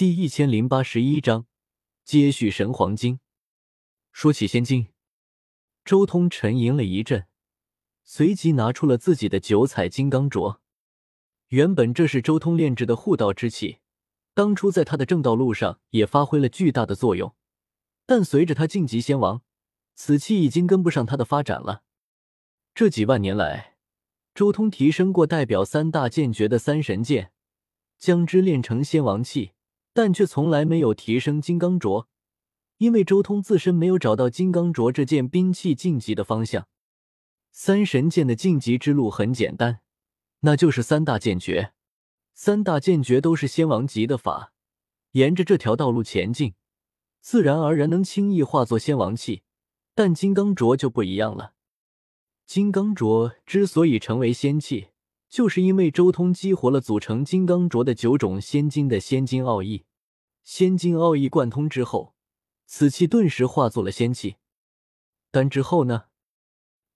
第一千零八十一章，接续神黄金。说起仙经，周通沉吟了一阵，随即拿出了自己的九彩金刚镯。原本这是周通炼制的护道之器，当初在他的正道路上也发挥了巨大的作用。但随着他晋级仙王，此器已经跟不上他的发展了。这几万年来，周通提升过代表三大剑诀的三神剑，将之炼成仙王器，但却从来没有提升金刚镯，因为周通自身没有找到金刚镯这件兵器晋级的方向。三神剑的晋级之路很简单。那就是三大剑诀，三大剑诀都是仙王级的法，沿着这条道路前进，自然而然能轻易化作仙王器。但金刚镯就不一样了，金刚镯之所以成为仙器，就是因为周通激活了组成金刚镯的九种仙金的仙金奥义，仙金奥义贯通之后，此器顿时化作了仙器。但之后呢？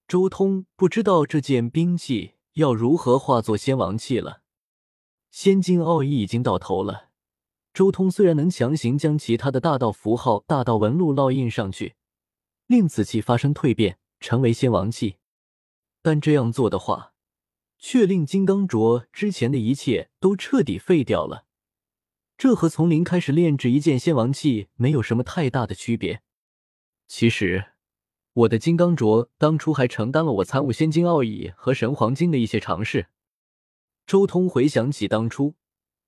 周通不知道这件兵器。要如何化作仙王器了？仙金奥义已经到头了。周通虽然能强行将其他的大道符号、大道纹路烙印上去，令此器发生蜕变，成为仙王器，但这样做的话，却令金刚镯之前的一切都彻底废掉了。这和从零开始炼制一件仙王器没有什么太大的区别。其实。我的金刚镯当初还承担了我参悟仙金奥义和神黄经的一些尝试。周通回想起当初，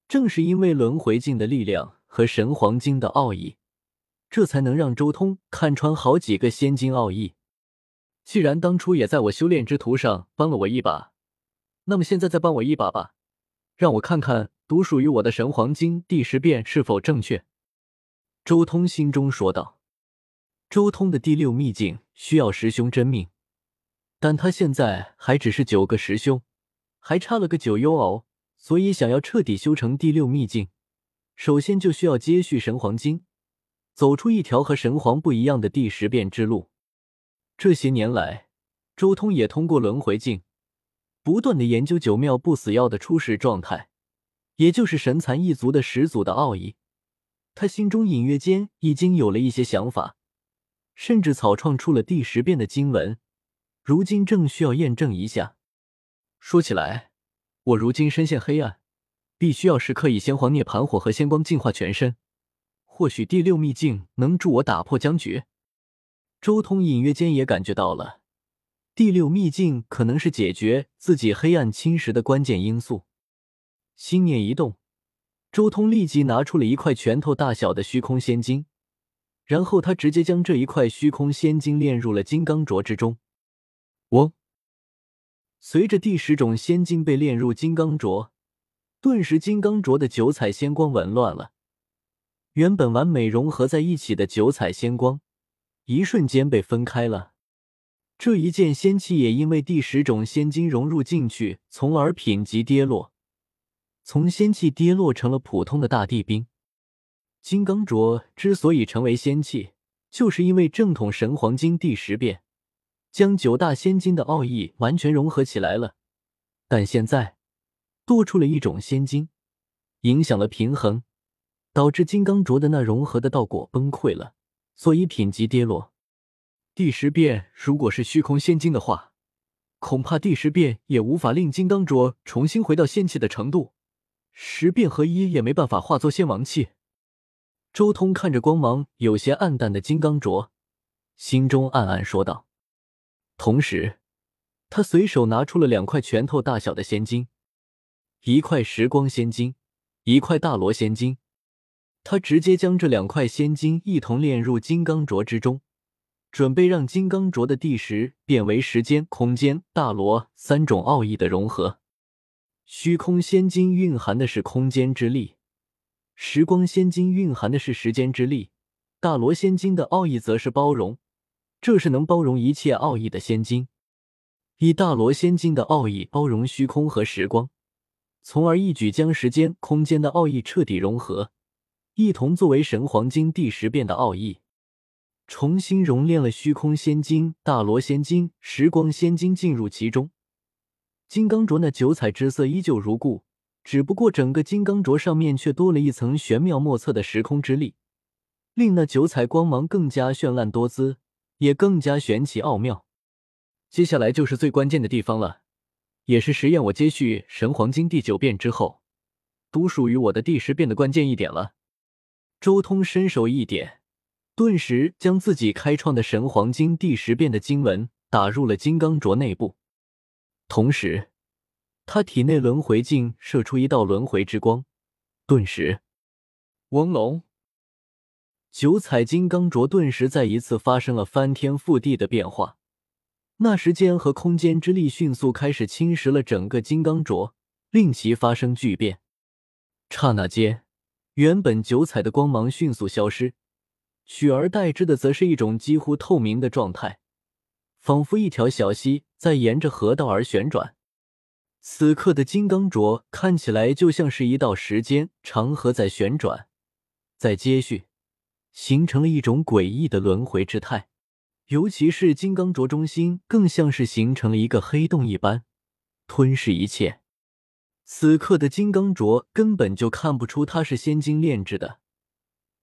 正是因为轮回镜的力量和神黄经的奥义，这才能让周通看穿好几个仙金奥义。既然当初也在我修炼之途上帮了我一把，那么现在再帮我一把吧，让我看看独属于我的神黄经第十变是否正确。周通心中说道。周通的第六秘境需要十凶真命，但他现在还只是九个十凶，还差了个九幽敖，所以想要彻底修成第六秘境，首先就需要接续神黄经，走出一条和神皇不一样的第十变之路。这些年来，周通也通过轮回镜，不断的研究九妙不死药的初始状态，也就是神蚕一族的始祖的奥义，他心中隐约间已经有了一些想法。甚至草创出了第十遍的经文，如今正需要验证一下。说起来，我如今身陷黑暗，必须要时刻以仙皇涅槃火和仙光净化全身。或许第六秘境能助我打破僵局。周通隐约间也感觉到了，第六秘境可能是解决自己黑暗侵蚀的关键因素。心念一动，周通立即拿出了一块拳头大小的虚空仙晶。然后他直接将这一块虚空仙晶炼入了金刚镯之中。嗡！随着第十种仙晶被炼入金刚镯，顿时金刚镯的九彩仙光紊乱了。原本完美融合在一起的九彩仙光，一瞬间被分开了。这一件仙器也因为第十种仙晶融入进去，从而品级跌落，从仙器跌落成了普通的大地兵。金刚镯之所以成为仙器，就是因为正统神黄金第十变将九大仙金的奥义完全融合起来了。但现在多出了一种仙金，影响了平衡，导致金刚镯的那融合的道果崩溃了，所以品级跌落。第十变如果是虚空仙金的话，恐怕第十变也无法令金刚镯重新回到仙器的程度，十变合一也没办法化作仙王器。周通看着光芒有些暗淡的金刚镯，心中暗暗说道。同时，他随手拿出了两块拳头大小的仙晶，一块时光仙晶，一块大罗仙晶。他直接将这两块仙晶一同炼入金刚镯之中，准备让金刚镯的第十变为时间、空间、大罗三种奥义的融合。虚空仙金蕴含的是空间之力。时光仙金蕴含的是时间之力，大罗仙金的奥义则是包容，这是能包容一切奥义的仙金。以大罗仙金的奥义包容虚空和时光，从而一举将时间、空间的奥义彻底融合，一同作为神黄金第十变的奥义，重新熔炼了虚空仙金、大罗仙金、时光仙金进入其中。金刚镯那九彩之色依旧如故。只不过整个金刚镯上面却多了一层玄妙莫测的时空之力，令那九彩光芒更加绚烂多姿，也更加玄奇奥妙。接下来就是最关键的地方了，也是实验我接续神黄金第九变之后，独属于我的第十变的关键一点了。周通伸手一点，顿时将自己开创的神黄金第十变的经文打入了金刚镯内部，同时。他体内轮回镜射出一道轮回之光，顿时，嗡隆，九彩金刚镯顿时再一次发生了翻天覆地的变化。那时间和空间之力迅速开始侵蚀了整个金刚镯，令其发生巨变。刹那间，原本九彩的光芒迅速消失，取而代之的则是一种几乎透明的状态，仿佛一条小溪在沿着河道而旋转。此刻的金刚镯看起来就像是一道时间长河在旋转，在接续，形成了一种诡异的轮回之态。尤其是金刚镯中心，更像是形成了一个黑洞一般，吞噬一切。此刻的金刚镯根本就看不出它是仙金炼制的，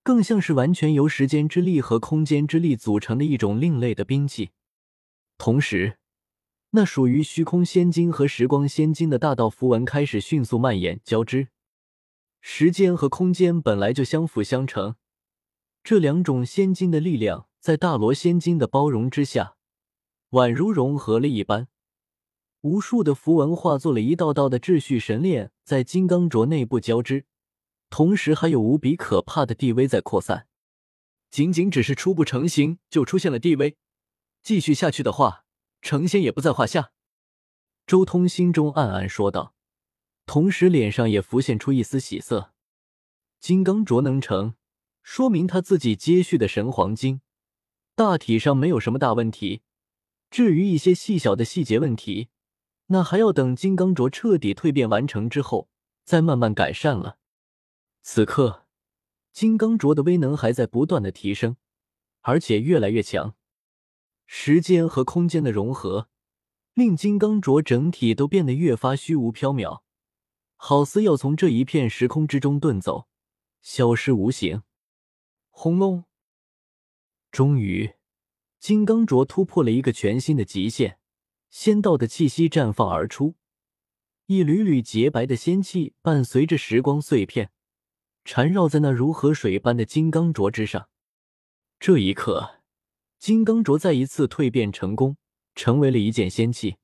更像是完全由时间之力和空间之力组成的一种另类的兵器。同时，那属于虚空仙金和时光仙金的大道符文开始迅速蔓延交织。时间和空间本来就相辅相成，这两种仙金的力量在大罗仙金的包容之下，宛如融合了一般。无数的符文化作了一道道的秩序神链，在金刚镯内部交织，同时还有无比可怕的地威在扩散。仅仅只是初步成型就出现了地威，继续下去的话。成仙也不在话下，周通心中暗暗说道，同时脸上也浮现出一丝喜色。金刚镯能成，说明他自己接续的神黄金大体上没有什么大问题。至于一些细小的细节问题，那还要等金刚镯彻底蜕变完成之后再慢慢改善了。此刻，金刚镯的威能还在不断的提升，而且越来越强。时间和空间的融合，令金刚镯整体都变得越发虚无缥缈，好似要从这一片时空之中遁走，消失无形。轰隆！终于，金刚镯突破了一个全新的极限，仙道的气息绽放而出，一缕缕洁白的仙气伴随着时光碎片，缠绕在那如河水般的金刚镯之上。这一刻。金刚镯再一次蜕变成功，成为了一件仙器。